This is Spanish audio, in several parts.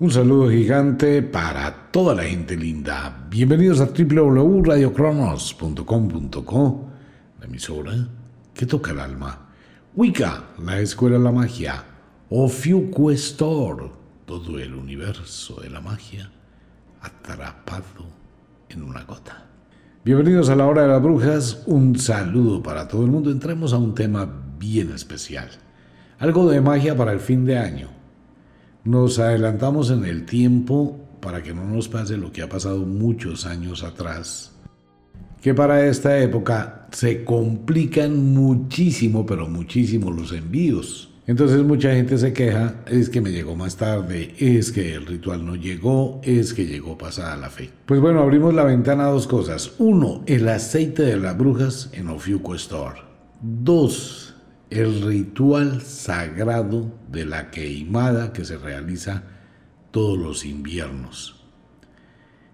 Un saludo gigante para toda la gente linda. Bienvenidos a www.radiocronos.com.co, la emisora que toca el alma. Wicca, la escuela de la magia. Ofiuquestor, todo el universo de la magia atrapado en una gota. Bienvenidos a la hora de las brujas. Un saludo para todo el mundo. Entremos a un tema bien especial. Algo de magia para el fin de año nos adelantamos en el tiempo para que no nos pase lo que ha pasado muchos años atrás, que para esta época se complican muchísimo, pero muchísimo los envíos. Entonces mucha gente se queja, es que me llegó más tarde, es que el ritual no llegó, es que llegó pasada la fe. Pues bueno, abrimos la ventana a dos cosas. Uno, el aceite de las brujas en Ofiuco Store. Dos, el ritual sagrado de la queimada que se realiza todos los inviernos.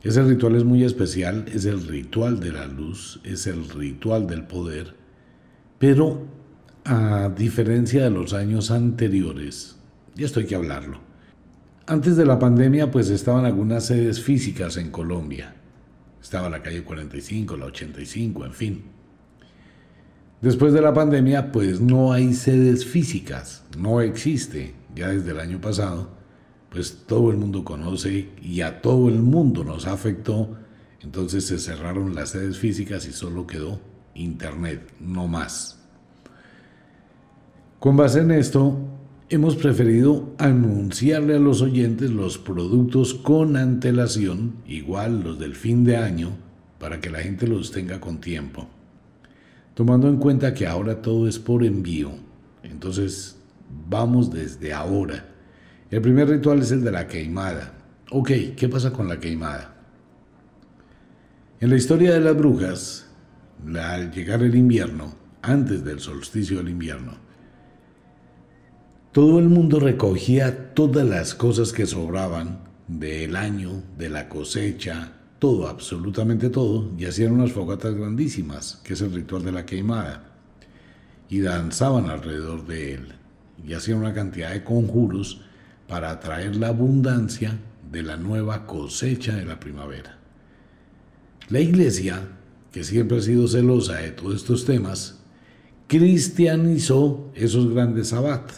Ese ritual es muy especial, es el ritual de la luz, es el ritual del poder, pero a diferencia de los años anteriores, y esto hay que hablarlo, antes de la pandemia pues estaban algunas sedes físicas en Colombia, estaba la calle 45, la 85, en fin, Después de la pandemia, pues no hay sedes físicas, no existe. Ya desde el año pasado, pues todo el mundo conoce y a todo el mundo nos afectó. Entonces se cerraron las sedes físicas y solo quedó Internet, no más. Con base en esto, hemos preferido anunciarle a los oyentes los productos con antelación, igual los del fin de año, para que la gente los tenga con tiempo. Tomando en cuenta que ahora todo es por envío, entonces vamos desde ahora. El primer ritual es el de la queimada. Ok, ¿qué pasa con la queimada? En la historia de las brujas, al llegar el invierno, antes del solsticio del invierno, todo el mundo recogía todas las cosas que sobraban del año, de la cosecha, todo, absolutamente todo, y hacían unas fogatas grandísimas, que es el ritual de la queimada, y danzaban alrededor de él, y hacían una cantidad de conjuros para atraer la abundancia de la nueva cosecha de la primavera. La iglesia, que siempre ha sido celosa de todos estos temas, cristianizó esos grandes sabbat.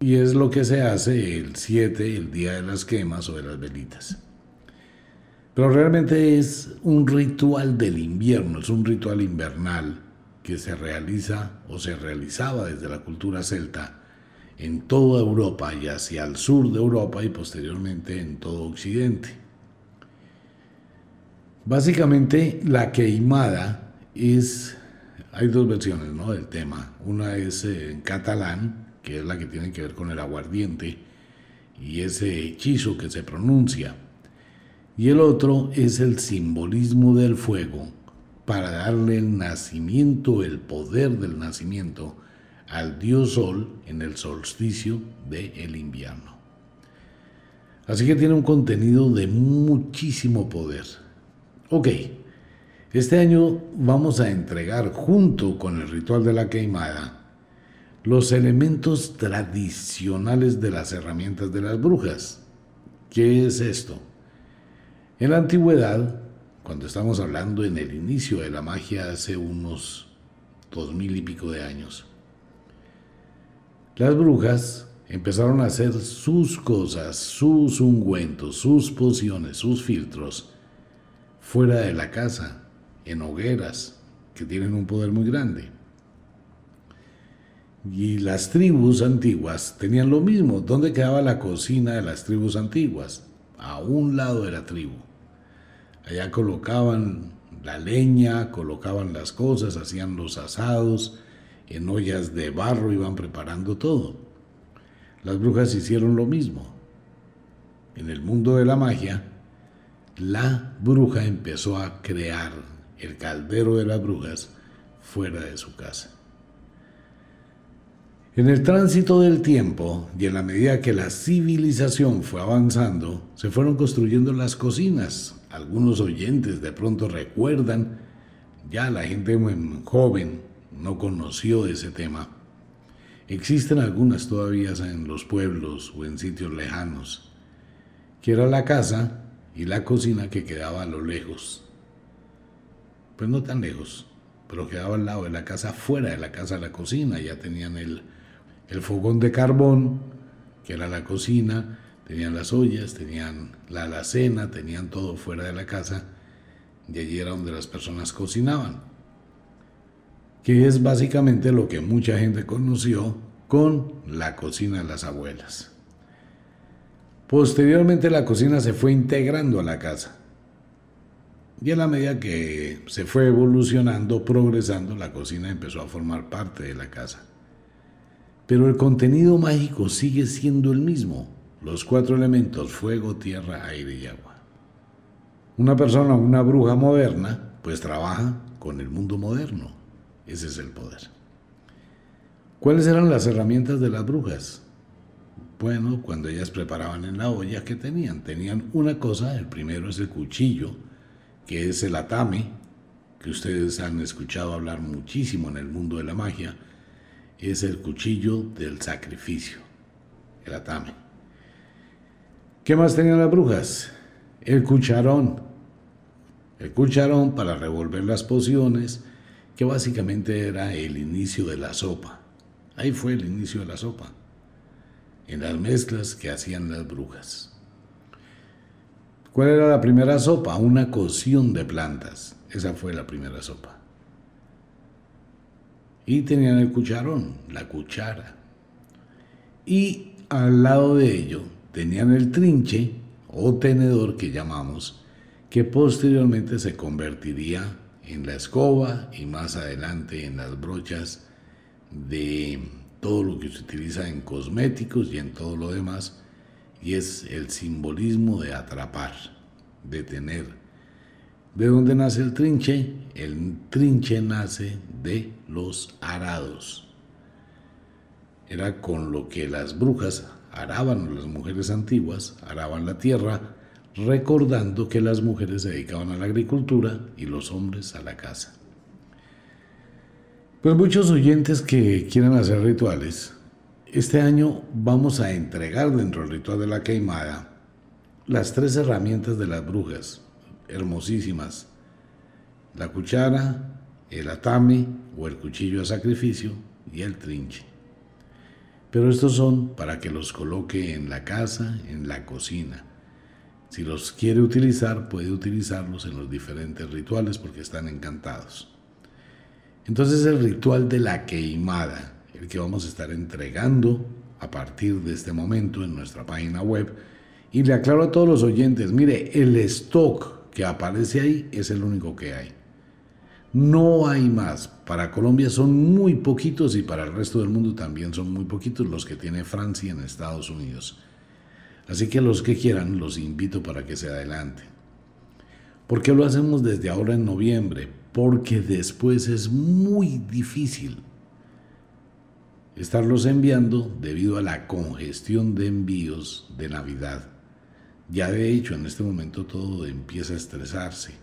Y es lo que se hace el 7, el día de las quemas o de las velitas. Pero realmente es un ritual del invierno, es un ritual invernal que se realiza o se realizaba desde la cultura celta en toda Europa y hacia el sur de Europa y posteriormente en todo Occidente. Básicamente la queimada es, hay dos versiones ¿no? del tema, una es en catalán, que es la que tiene que ver con el aguardiente, y ese hechizo que se pronuncia y el otro es el simbolismo del fuego para darle el nacimiento, el poder del nacimiento al dios sol en el solsticio del el invierno. Así que tiene un contenido de muchísimo poder. Ok, este año vamos a entregar junto con el ritual de la queimada los elementos tradicionales de las herramientas de las brujas. ¿Qué es esto? En la antigüedad, cuando estamos hablando en el inicio de la magia hace unos dos mil y pico de años, las brujas empezaron a hacer sus cosas, sus ungüentos, sus pociones, sus filtros, fuera de la casa, en hogueras, que tienen un poder muy grande. Y las tribus antiguas tenían lo mismo. ¿Dónde quedaba la cocina de las tribus antiguas? A un lado de la tribu. Allá colocaban la leña, colocaban las cosas, hacían los asados, en ollas de barro iban preparando todo. Las brujas hicieron lo mismo. En el mundo de la magia, la bruja empezó a crear el caldero de las brujas fuera de su casa. En el tránsito del tiempo y en la medida que la civilización fue avanzando, se fueron construyendo las cocinas. Algunos oyentes de pronto recuerdan, ya la gente joven no conoció ese tema. Existen algunas todavía en los pueblos o en sitios lejanos, que era la casa y la cocina que quedaba a lo lejos. Pues no tan lejos, pero quedaba al lado de la casa, fuera de la casa la cocina. Ya tenían el, el fogón de carbón, que era la cocina, tenían las ollas, tenían la alacena, tenían todo fuera de la casa. Y allí era donde las personas cocinaban que es básicamente lo que mucha gente conoció con la cocina de las abuelas. Posteriormente la cocina se fue integrando a la casa. Y a la medida que se fue evolucionando, progresando, la cocina empezó a formar parte de la casa. Pero el contenido mágico sigue siendo el mismo, los cuatro elementos, fuego, tierra, aire y agua. Una persona, una bruja moderna, pues trabaja con el mundo moderno ese es el poder. ¿Cuáles eran las herramientas de las brujas? Bueno, cuando ellas preparaban en la olla, ¿qué tenían? Tenían una cosa, el primero es el cuchillo, que es el atame, que ustedes han escuchado hablar muchísimo en el mundo de la magia, es el cuchillo del sacrificio, el atame. ¿Qué más tenían las brujas? El cucharón. El cucharón para revolver las pociones, que básicamente era el inicio de la sopa. Ahí fue el inicio de la sopa, en las mezclas que hacían las brujas. ¿Cuál era la primera sopa? Una cocción de plantas. Esa fue la primera sopa. Y tenían el cucharón, la cuchara. Y al lado de ello tenían el trinche o tenedor que llamamos, que posteriormente se convertiría en la escoba y más adelante en las brochas de todo lo que se utiliza en cosméticos y en todo lo demás, y es el simbolismo de atrapar, de tener. ¿De dónde nace el trinche? El trinche nace de los arados. Era con lo que las brujas araban, las mujeres antiguas, araban la tierra recordando que las mujeres se dedicaban a la agricultura y los hombres a la casa. Pues muchos oyentes que quieran hacer rituales, este año vamos a entregar dentro del ritual de la queimada las tres herramientas de las brujas, hermosísimas. La cuchara, el atame o el cuchillo de sacrificio y el trinche. Pero estos son para que los coloque en la casa, en la cocina si los quiere utilizar, puede utilizarlos en los diferentes rituales porque están encantados. Entonces el ritual de la queimada, el que vamos a estar entregando a partir de este momento en nuestra página web. Y le aclaro a todos los oyentes, mire, el stock que aparece ahí es el único que hay. No hay más. Para Colombia son muy poquitos y para el resto del mundo también son muy poquitos los que tiene Francia en Estados Unidos. Así que los que quieran los invito para que se adelanten. ¿Por qué lo hacemos desde ahora en noviembre? Porque después es muy difícil estarlos enviando debido a la congestión de envíos de Navidad. Ya de hecho en este momento todo empieza a estresarse.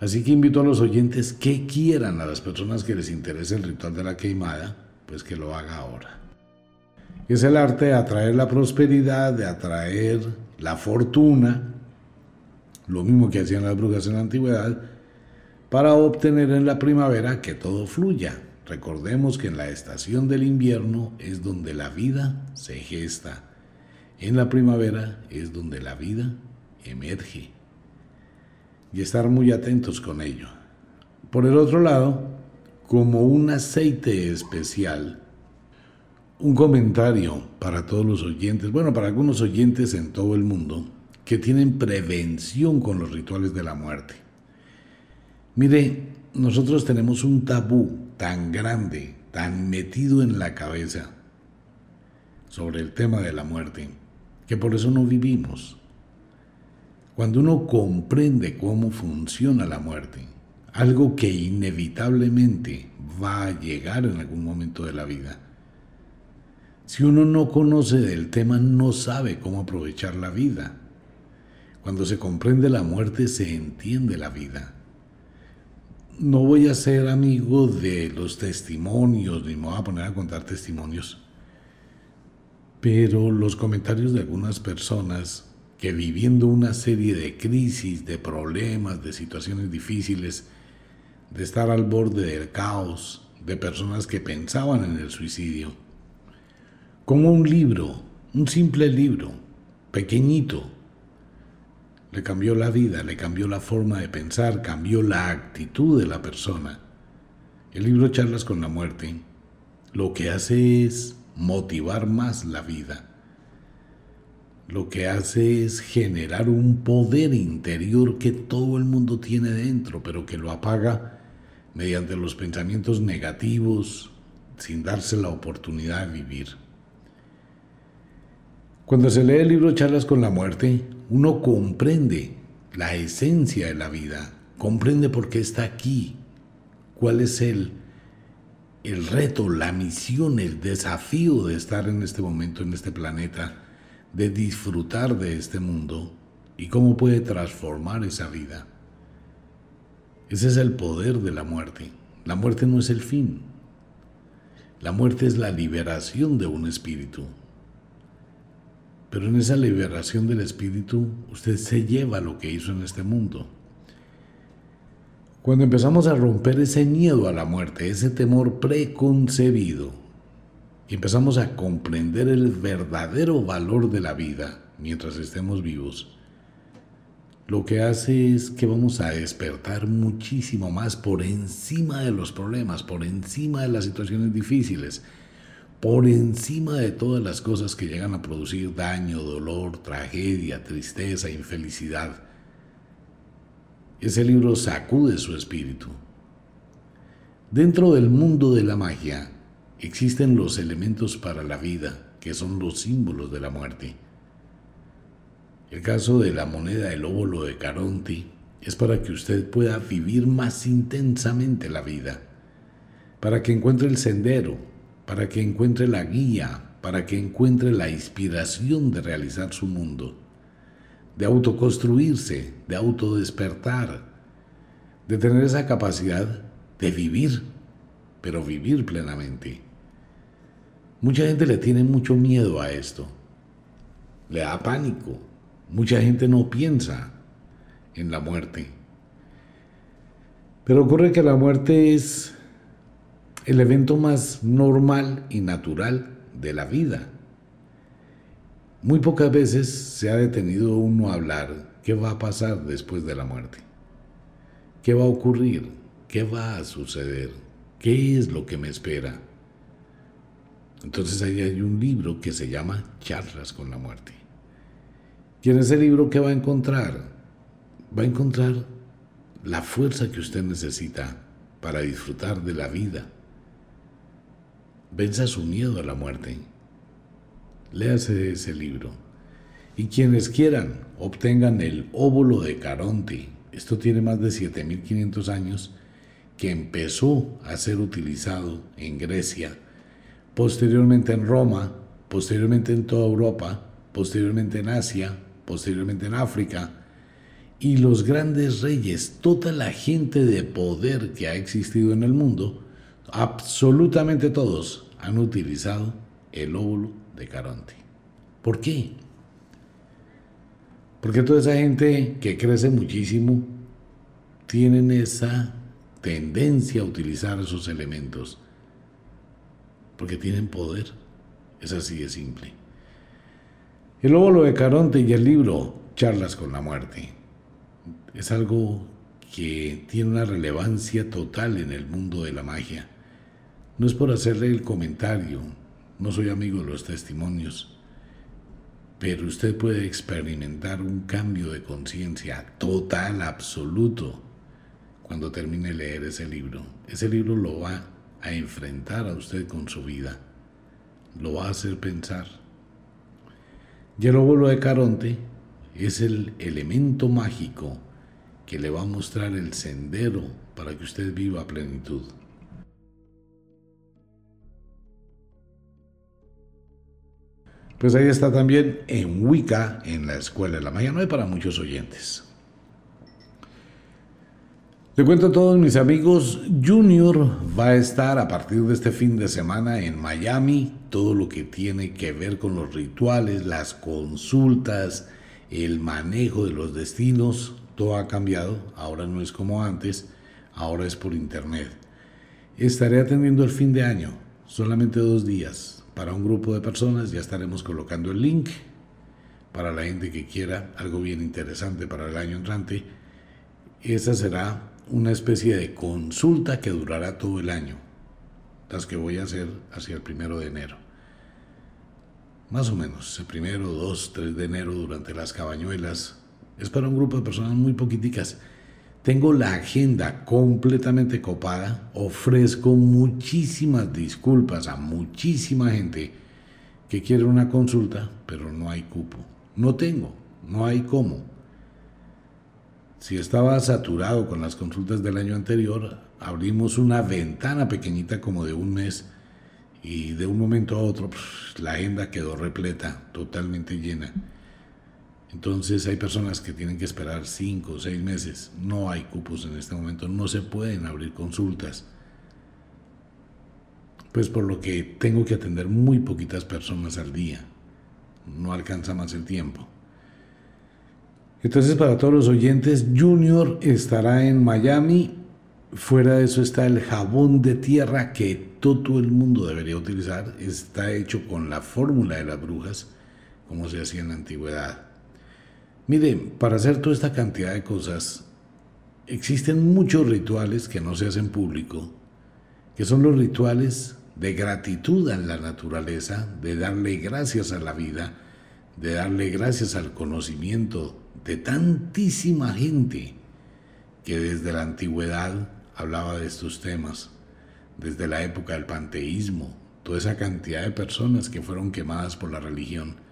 Así que invito a los oyentes que quieran, a las personas que les interese el ritual de la queimada, pues que lo haga ahora. Es el arte de atraer la prosperidad, de atraer la fortuna, lo mismo que hacían las brujas en la antigüedad, para obtener en la primavera que todo fluya. Recordemos que en la estación del invierno es donde la vida se gesta. En la primavera es donde la vida emerge. Y estar muy atentos con ello. Por el otro lado, como un aceite especial, un comentario para todos los oyentes, bueno, para algunos oyentes en todo el mundo que tienen prevención con los rituales de la muerte. Mire, nosotros tenemos un tabú tan grande, tan metido en la cabeza sobre el tema de la muerte, que por eso no vivimos. Cuando uno comprende cómo funciona la muerte, algo que inevitablemente va a llegar en algún momento de la vida, si uno no conoce del tema, no sabe cómo aprovechar la vida. Cuando se comprende la muerte, se entiende la vida. no voy a ser amigo de los testimonios, ni me voy a poner a contar testimonios, pero los comentarios de algunas personas que viviendo una serie de crisis, de problemas, de situaciones difíciles, de estar al borde del caos, de personas que pensaban en el suicidio, como un libro, un simple libro, pequeñito, le cambió la vida, le cambió la forma de pensar, cambió la actitud de la persona. El libro Charlas con la muerte lo que hace es motivar más la vida. Lo que hace es generar un poder interior que todo el mundo tiene dentro, pero que lo apaga mediante los pensamientos negativos sin darse la oportunidad de vivir. Cuando se lee el libro Charlas con la muerte, uno comprende la esencia de la vida, comprende por qué está aquí, cuál es el, el reto, la misión, el desafío de estar en este momento, en este planeta, de disfrutar de este mundo y cómo puede transformar esa vida. Ese es el poder de la muerte. La muerte no es el fin. La muerte es la liberación de un espíritu. Pero en esa liberación del espíritu usted se lleva lo que hizo en este mundo. Cuando empezamos a romper ese miedo a la muerte, ese temor preconcebido, y empezamos a comprender el verdadero valor de la vida mientras estemos vivos, lo que hace es que vamos a despertar muchísimo más por encima de los problemas, por encima de las situaciones difíciles, por encima de todas las cosas que llegan a producir daño, dolor, tragedia, tristeza, infelicidad. Ese libro sacude su espíritu. Dentro del mundo de la magia existen los elementos para la vida, que son los símbolos de la muerte. El caso de la moneda del óvulo de Caronte es para que usted pueda vivir más intensamente la vida, para que encuentre el sendero, para que encuentre la guía, para que encuentre la inspiración de realizar su mundo, de autoconstruirse, de autodespertar, de tener esa capacidad de vivir, pero vivir plenamente. Mucha gente le tiene mucho miedo a esto, le da pánico, mucha gente no piensa en la muerte. Pero ocurre que la muerte es el evento más normal y natural de la vida. Muy pocas veces se ha detenido uno a hablar qué va a pasar después de la muerte, qué va a ocurrir, qué va a suceder, qué es lo que me espera. Entonces ahí hay un libro que se llama Charlas con la muerte. ¿Y en ese libro qué va a encontrar? Va a encontrar la fuerza que usted necesita para disfrutar de la vida venza su miedo a la muerte. Léase ese libro. Y quienes quieran, obtengan el óvulo de Caronte. Esto tiene más de 7500 años que empezó a ser utilizado en Grecia, posteriormente en Roma, posteriormente en toda Europa, posteriormente en Asia, posteriormente en África, y los grandes reyes, toda la gente de poder que ha existido en el mundo, absolutamente todos han utilizado el óvulo de Caronte. ¿Por qué? Porque toda esa gente que crece muchísimo tienen esa tendencia a utilizar esos elementos. Porque tienen poder. Es así de simple. El óvulo de Caronte y el libro Charlas con la muerte es algo que tiene una relevancia total en el mundo de la magia no es por hacerle el comentario, no soy amigo de los testimonios, pero usted puede experimentar un cambio de conciencia total, absoluto, cuando termine de leer ese libro. Ese libro lo va a enfrentar a usted con su vida, lo va a hacer pensar. Y el óvulo de Caronte es el elemento mágico que le va a mostrar el sendero para que usted viva a plenitud. Pues ahí está también en Wicca, en la Escuela de la Magia. No para muchos oyentes. Le cuento a todos mis amigos, Junior va a estar a partir de este fin de semana en Miami, todo lo que tiene que ver con los rituales, las consultas, el manejo de los destinos, todo ha cambiado, ahora no es como antes, ahora es por internet. Estaré atendiendo el fin de año, solamente dos días, para un grupo de personas, ya estaremos colocando el link para la gente que quiera algo bien interesante para el año entrante. Esa será una especie de consulta que durará todo el año, las que voy a hacer hacia el primero de enero. Más o menos, el primero, dos, tres de enero durante las cabañuelas. Es para un grupo de personas muy poquiticas. Tengo la agenda completamente copada. Ofrezco muchísimas disculpas a muchísima gente que quiere una consulta, pero no hay cupo. No tengo, no hay cómo. Si estaba saturado con las consultas del año anterior, abrimos una ventana pequeñita como de un mes y de un momento a otro pues, la agenda quedó repleta, totalmente llena. Entonces hay personas que tienen que esperar cinco o seis meses. No hay cupos en este momento, no se pueden abrir consultas. Pues por lo que tengo que atender muy poquitas personas al día. No alcanza más el tiempo. Entonces, para todos los oyentes, Junior estará en Miami. Fuera de eso está el jabón de tierra que todo el mundo debería utilizar. Está hecho con la fórmula de las brujas, como se hacía en la antigüedad. Miren, para hacer toda esta cantidad de cosas, existen muchos rituales que no se hacen público, que son los rituales de gratitud a la naturaleza, de darle gracias a la vida, de darle gracias al conocimiento de tantísima gente que desde la antigüedad hablaba de estos temas, desde la época del panteísmo, toda esa cantidad de personas que fueron quemadas por la religión,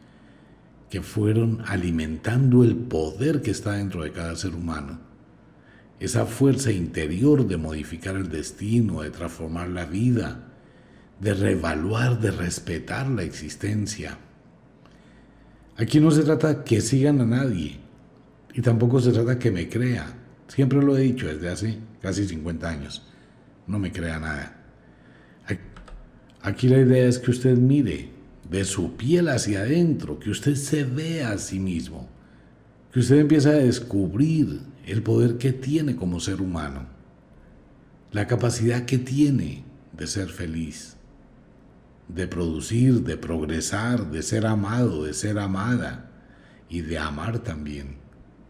que fueron alimentando el poder que está dentro de cada ser humano, esa fuerza interior de modificar el destino, de transformar la vida, de reevaluar, de respetar la existencia. Aquí no se trata que sigan a nadie, y tampoco se trata que me crea. Siempre lo he dicho desde hace casi 50 años. No me crea nada. Aquí la idea es que usted mire de su piel hacia adentro, que usted se vea a sí mismo, que usted empiece a descubrir el poder que tiene como ser humano, la capacidad que tiene de ser feliz, de producir, de progresar, de ser amado, de ser amada y de amar también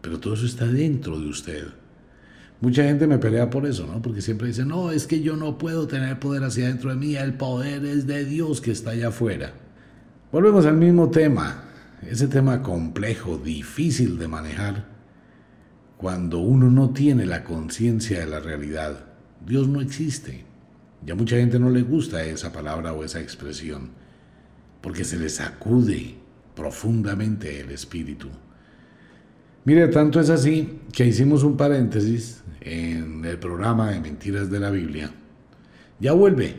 pero todo eso está dentro de usted. Mucha gente me pelea por eso, ¿no? Porque siempre dicen, no, es que yo no puedo tener poder hacia dentro de mí, el poder es de Dios que está allá afuera. Volvemos al mismo tema, ese tema complejo, difícil de manejar, cuando uno no tiene la conciencia de la realidad. Dios no existe. Ya mucha gente no le gusta esa palabra o esa expresión, porque se le sacude profundamente el espíritu. Mire, tanto es así que hicimos un paréntesis en el programa de Mentiras de la Biblia. Ya vuelve,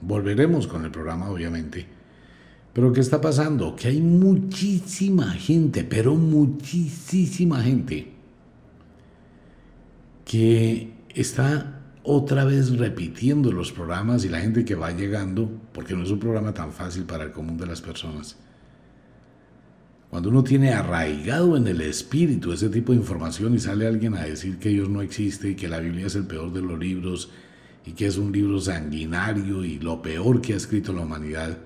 volveremos con el programa obviamente. Pero ¿qué está pasando? Que hay muchísima gente, pero muchísima gente que está otra vez repitiendo los programas y la gente que va llegando, porque no es un programa tan fácil para el común de las personas cuando uno tiene arraigado en el espíritu ese tipo de información y sale alguien a decir que Dios no existe y que la Biblia es el peor de los libros y que es un libro sanguinario y lo peor que ha escrito la humanidad,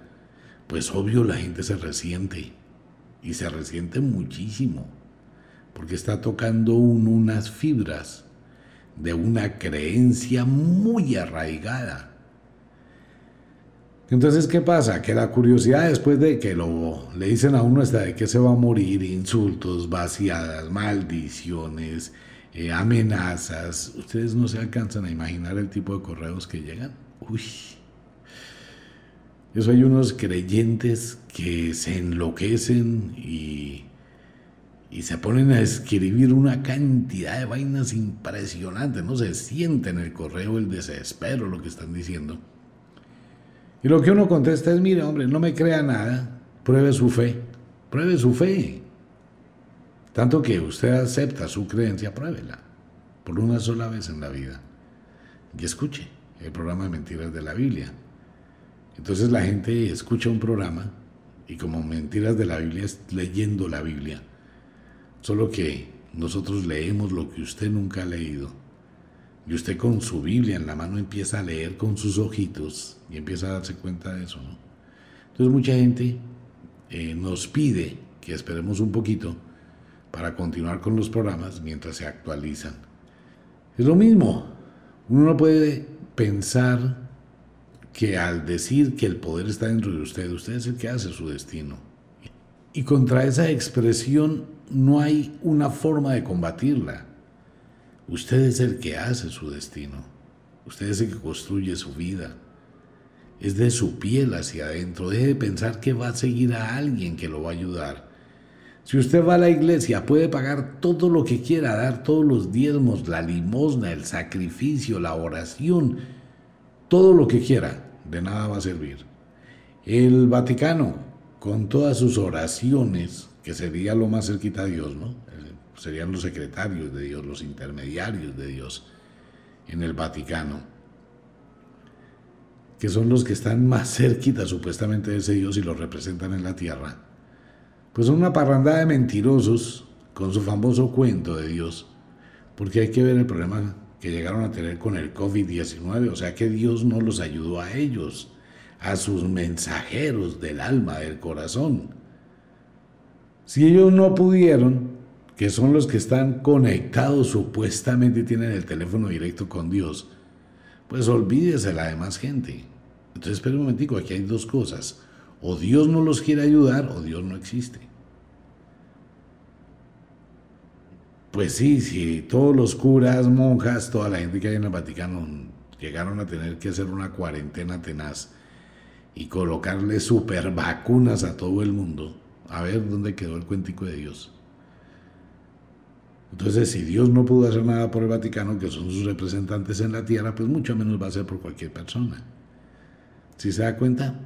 pues obvio la gente se resiente y se resiente muchísimo porque está tocando unas fibras de una creencia muy arraigada entonces, ¿qué pasa? Que la curiosidad después de que lo le dicen a uno hasta de que se va a morir, insultos, vaciadas, maldiciones, eh, amenazas, ustedes no se alcanzan a imaginar el tipo de correos que llegan. Uy. Eso hay unos creyentes que se enloquecen y, y se ponen a escribir una cantidad de vainas impresionantes, no se siente en el correo el desespero, lo que están diciendo. Y lo que uno contesta es, mire, hombre, no me crea nada, pruebe su fe, pruebe su fe. Tanto que usted acepta su creencia, pruébela. por una sola vez en la vida y escuche el programa de mentiras de la Biblia. Entonces la gente escucha un programa y como mentiras de la Biblia es leyendo la Biblia. Solo que nosotros leemos lo que usted nunca ha leído. Y usted con su Biblia en la mano empieza a leer con sus ojitos y empieza a darse cuenta de eso. Entonces mucha gente eh, nos pide que esperemos un poquito para continuar con los programas mientras se actualizan. Es lo mismo, uno no puede pensar que al decir que el poder está dentro de usted, usted es el que hace su destino. Y contra esa expresión no hay una forma de combatirla. Usted es el que hace su destino. Usted es el que construye su vida. Es de su piel hacia adentro. Deje de pensar que va a seguir a alguien que lo va a ayudar. Si usted va a la iglesia, puede pagar todo lo que quiera, dar todos los diezmos, la limosna, el sacrificio, la oración, todo lo que quiera, de nada va a servir. El Vaticano, con todas sus oraciones, que sería lo más cerquita a Dios, ¿no? Serían los secretarios de Dios, los intermediarios de Dios en el Vaticano, que son los que están más cerquita supuestamente de ese Dios y lo representan en la tierra pues son una parrandada de mentirosos con su famoso cuento de Dios, porque hay que ver el problema que llegaron a tener con el COVID-19, o sea que Dios no los ayudó a ellos, a sus mensajeros del alma, del corazón. Si ellos no pudieron, que son los que están conectados supuestamente tienen el teléfono directo con Dios, pues olvídese la demás gente. Entonces, espera un momentico, aquí hay dos cosas. O Dios no los quiere ayudar o Dios no existe. Pues sí, si todos los curas, monjas, toda la gente que hay en el Vaticano llegaron a tener que hacer una cuarentena tenaz y colocarle super vacunas a todo el mundo, a ver dónde quedó el cuentico de Dios. Entonces, si Dios no pudo hacer nada por el Vaticano, que son sus representantes en la tierra, pues mucho menos va a ser por cualquier persona. ¿Sí se da cuenta?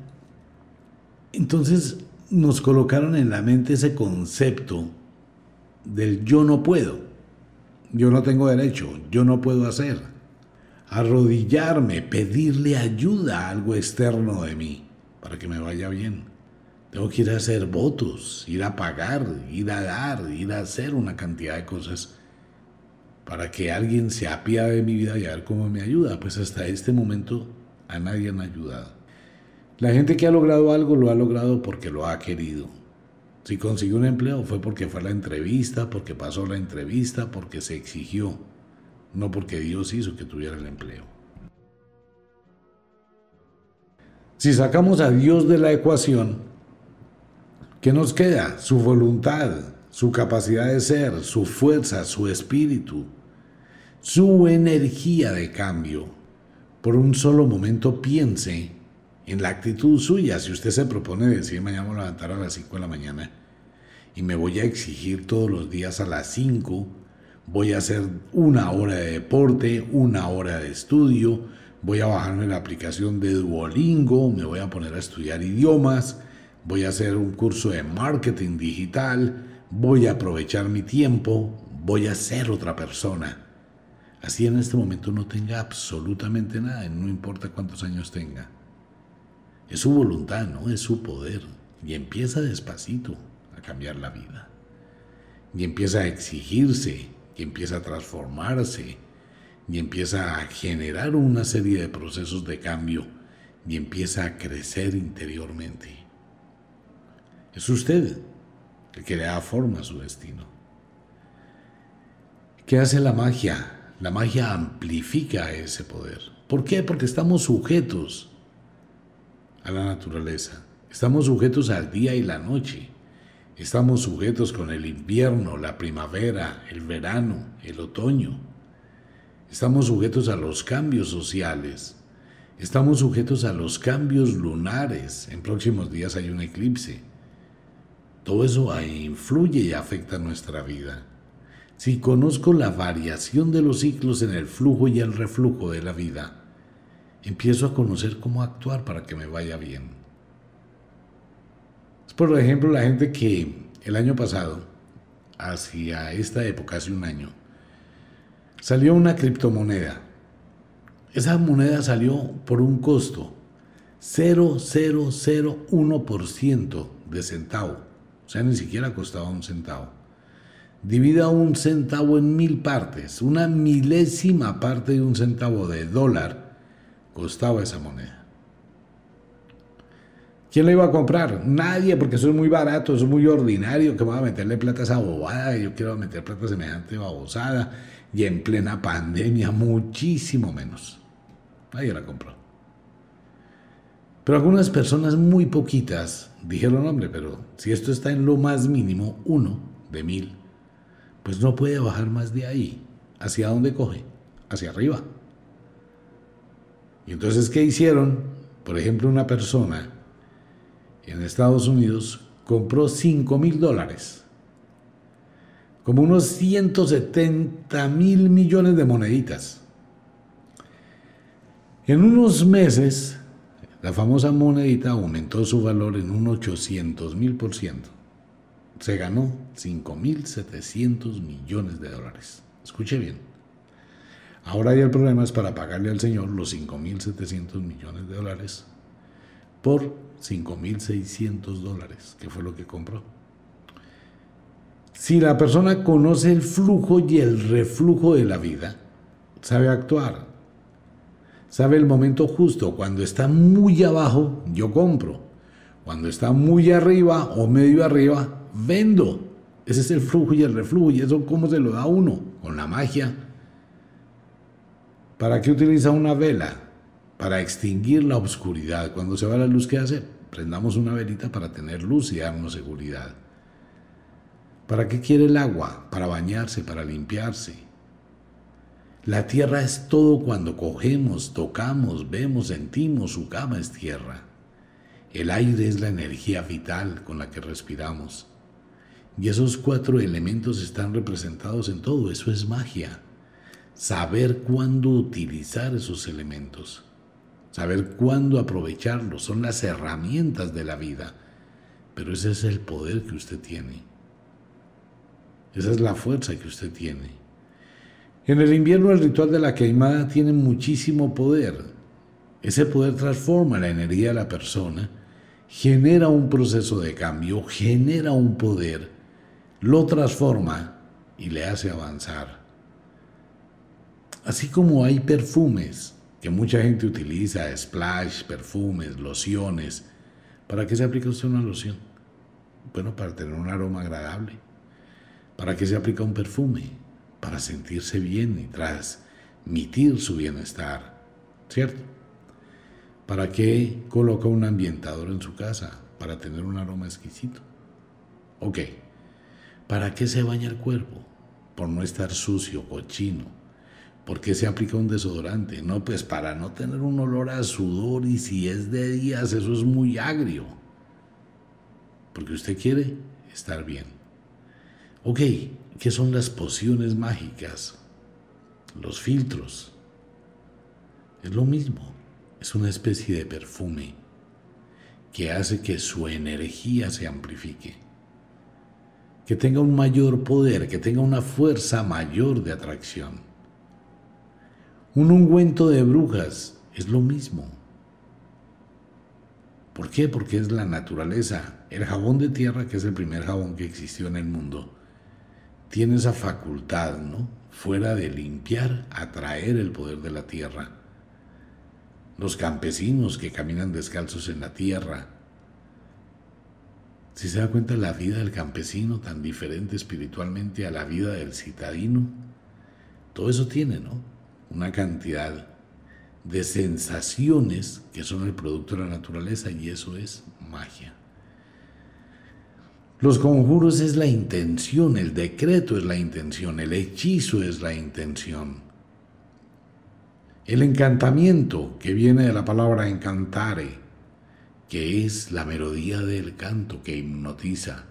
Entonces nos colocaron en la mente ese concepto del yo no puedo, yo no tengo derecho, yo no puedo hacer. Arrodillarme, pedirle ayuda a algo externo de mí para que me vaya bien. Tengo que ir a hacer votos, ir a pagar, ir a dar, ir a hacer una cantidad de cosas para que alguien se apiade de mi vida y a ver cómo me ayuda. Pues hasta este momento a nadie han ayudado. La gente que ha logrado algo lo ha logrado porque lo ha querido. Si consiguió un empleo fue porque fue a la entrevista, porque pasó la entrevista, porque se exigió, no porque Dios hizo que tuviera el empleo. Si sacamos a Dios de la ecuación, ¿qué nos queda? Su voluntad, su capacidad de ser, su fuerza, su espíritu, su energía de cambio. Por un solo momento piense en la actitud suya. Si usted se propone decir, mañana me voy a levantar a las 5 de la mañana y me voy a exigir todos los días a las 5, voy a hacer una hora de deporte, una hora de estudio, voy a bajarme la aplicación de Duolingo, me voy a poner a estudiar idiomas, voy a hacer un curso de marketing digital, voy a aprovechar mi tiempo, voy a ser otra persona. Así en este momento no tenga absolutamente nada, no importa cuántos años tenga. Es su voluntad, ¿no? Es su poder. Y empieza despacito a cambiar la vida. Y empieza a exigirse, y empieza a transformarse, y empieza a generar una serie de procesos de cambio, y empieza a crecer interiormente. Es usted el que le da forma a su destino. ¿Qué hace la magia? La magia amplifica ese poder. ¿Por qué? Porque estamos sujetos a la naturaleza. Estamos sujetos al día y la noche. Estamos sujetos con el invierno, la primavera, el verano, el otoño. Estamos sujetos a los cambios sociales. Estamos sujetos a los cambios lunares. En próximos días hay un eclipse. Todo eso influye y afecta nuestra vida. Si conozco la variación de los ciclos en el flujo y el reflujo de la vida, empiezo a conocer cómo actuar para que me vaya bien. Es por ejemplo la gente que el año pasado, hacia esta época, hace un año, salió una criptomoneda. Esa moneda salió por un costo 0,001% de centavo. O sea, ni siquiera costaba un centavo. Divida un centavo en mil partes. Una milésima parte de un centavo de dólar costaba esa moneda. ¿Quién la iba a comprar? Nadie, porque eso es muy barato, eso es muy ordinario, que va a meterle plata a esa bobada, yo quiero meter plata semejante babosada, y en plena pandemia, muchísimo menos. Nadie la compró. Pero algunas personas muy poquitas dijeron, hombre, pero si esto está en lo más mínimo, uno de mil, pues no puede bajar más de ahí. ¿Hacia dónde coge? Hacia arriba. Y entonces, ¿qué hicieron? Por ejemplo, una persona en Estados Unidos compró 5 mil dólares, como unos 170 mil millones de moneditas. En unos meses, la famosa monedita aumentó su valor en un 800 mil por ciento. Se ganó 5.700 millones de dólares. Escuche bien. Ahora ya el problema es para pagarle al señor los 5.700 millones de dólares por 5.600 dólares, que fue lo que compró. Si la persona conoce el flujo y el reflujo de la vida, sabe actuar, sabe el momento justo. Cuando está muy abajo, yo compro. Cuando está muy arriba o medio arriba, vendo. Ese es el flujo y el reflujo. ¿Y eso cómo se lo da uno? Con la magia. ¿Para qué utiliza una vela? para extinguir la oscuridad. Cuando se va la luz, ¿qué hace? Prendamos una velita para tener luz y darnos seguridad. ¿Para qué quiere el agua? Para bañarse, para limpiarse. La tierra es todo cuando cogemos, tocamos, vemos, sentimos, su cama es tierra. El aire es la energía vital con la que respiramos. Y esos cuatro elementos están representados en todo, eso es magia. Saber cuándo utilizar esos elementos saber cuándo aprovecharlo, son las herramientas de la vida. Pero ese es el poder que usted tiene. Esa es la fuerza que usted tiene. En el invierno el ritual de la queimada tiene muchísimo poder. Ese poder transforma la energía de la persona, genera un proceso de cambio, genera un poder, lo transforma y le hace avanzar. Así como hay perfumes que mucha gente utiliza, splash, perfumes, lociones. ¿Para qué se aplica usted una loción? Bueno, para tener un aroma agradable. ¿Para qué se aplica un perfume? Para sentirse bien y transmitir su bienestar, ¿cierto? ¿Para qué coloca un ambientador en su casa? Para tener un aroma exquisito. Ok. ¿Para qué se baña el cuerpo? Por no estar sucio, cochino, ¿Por qué se aplica un desodorante? No, pues para no tener un olor a sudor y si es de días, eso es muy agrio. Porque usted quiere estar bien. Ok, ¿qué son las pociones mágicas? Los filtros. Es lo mismo, es una especie de perfume que hace que su energía se amplifique, que tenga un mayor poder, que tenga una fuerza mayor de atracción. Un ungüento de brujas es lo mismo. ¿Por qué? Porque es la naturaleza. El jabón de tierra, que es el primer jabón que existió en el mundo, tiene esa facultad, ¿no? Fuera de limpiar, atraer el poder de la tierra. Los campesinos que caminan descalzos en la tierra. Si se da cuenta la vida del campesino tan diferente espiritualmente a la vida del citadino, todo eso tiene, ¿no? Una cantidad de sensaciones que son el producto de la naturaleza y eso es magia. Los conjuros es la intención, el decreto es la intención, el hechizo es la intención. El encantamiento, que viene de la palabra encantare, que es la melodía del canto que hipnotiza,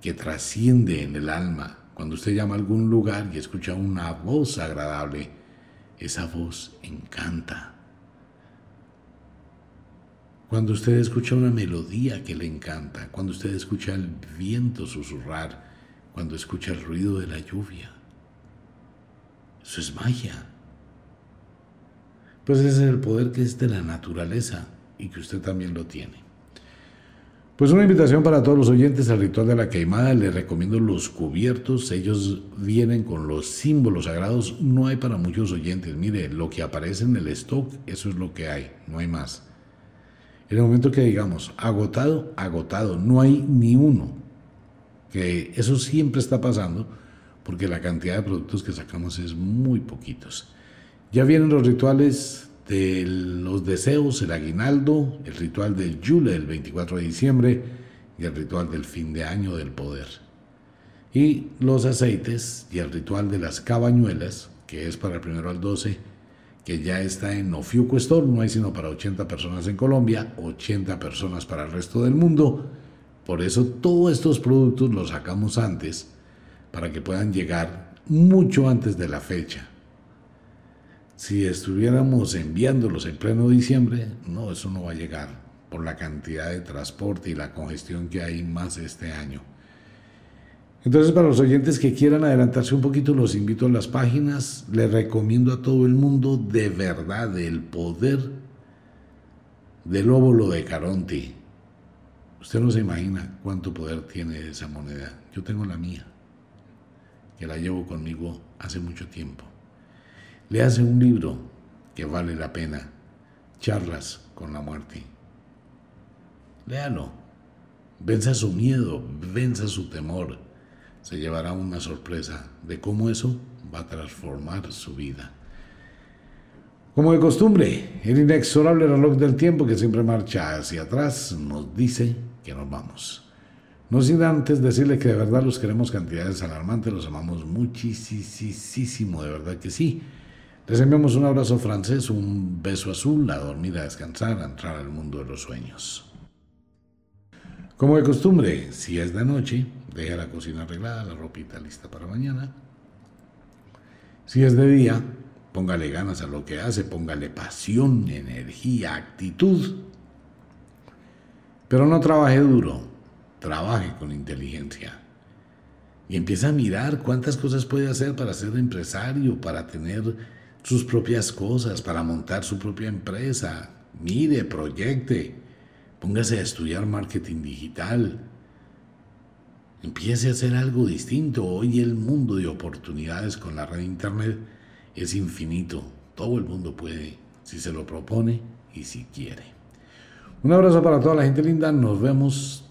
que trasciende en el alma. Cuando usted llama a algún lugar y escucha una voz agradable, esa voz encanta. Cuando usted escucha una melodía que le encanta, cuando usted escucha el viento susurrar, cuando escucha el ruido de la lluvia. Eso es magia. Pues ese es el poder que es de la naturaleza y que usted también lo tiene. Pues una invitación para todos los oyentes al ritual de la queimada. Les recomiendo los cubiertos. Ellos vienen con los símbolos sagrados. No hay para muchos oyentes. Mire, lo que aparece en el stock, eso es lo que hay. No hay más. En el momento que digamos agotado, agotado, no hay ni uno. Que eso siempre está pasando porque la cantidad de productos que sacamos es muy poquitos. Ya vienen los rituales de los deseos, el aguinaldo, el ritual del Yule el 24 de diciembre y el ritual del fin de año del poder. Y los aceites y el ritual de las cabañuelas, que es para el primero al 12, que ya está en Ofiuco Store, no hay sino para 80 personas en Colombia, 80 personas para el resto del mundo. Por eso todos estos productos los sacamos antes, para que puedan llegar mucho antes de la fecha si estuviéramos enviándolos en pleno diciembre, no, eso no va a llegar por la cantidad de transporte y la congestión que hay más este año. Entonces, para los oyentes que quieran adelantarse un poquito, los invito a las páginas. Les recomiendo a todo el mundo de verdad el poder del óvulo de Caronte. Usted no se imagina cuánto poder tiene esa moneda. Yo tengo la mía, que la llevo conmigo hace mucho tiempo. Le hace un libro que vale la pena, Charlas con la muerte. Léalo, venza su miedo, venza su temor. Se llevará una sorpresa de cómo eso va a transformar su vida. Como de costumbre, el inexorable reloj del tiempo que siempre marcha hacia atrás nos dice que nos vamos. No sin antes decirle que de verdad los queremos cantidades alarmantes, los amamos muchísimo, de verdad que sí. Les enviamos un abrazo francés, un beso azul, a dormir, a descansar, a entrar al mundo de los sueños. Como de costumbre, si es de noche, deja la cocina arreglada, la ropita lista para mañana. Si es de día, póngale ganas a lo que hace, póngale pasión, energía, actitud. Pero no trabaje duro, trabaje con inteligencia. Y empieza a mirar cuántas cosas puede hacer para ser empresario, para tener sus propias cosas, para montar su propia empresa. Mire, proyecte, póngase a estudiar marketing digital. Empiece a hacer algo distinto. Hoy el mundo de oportunidades con la red internet es infinito. Todo el mundo puede, si se lo propone y si quiere. Un abrazo para toda la gente linda. Nos vemos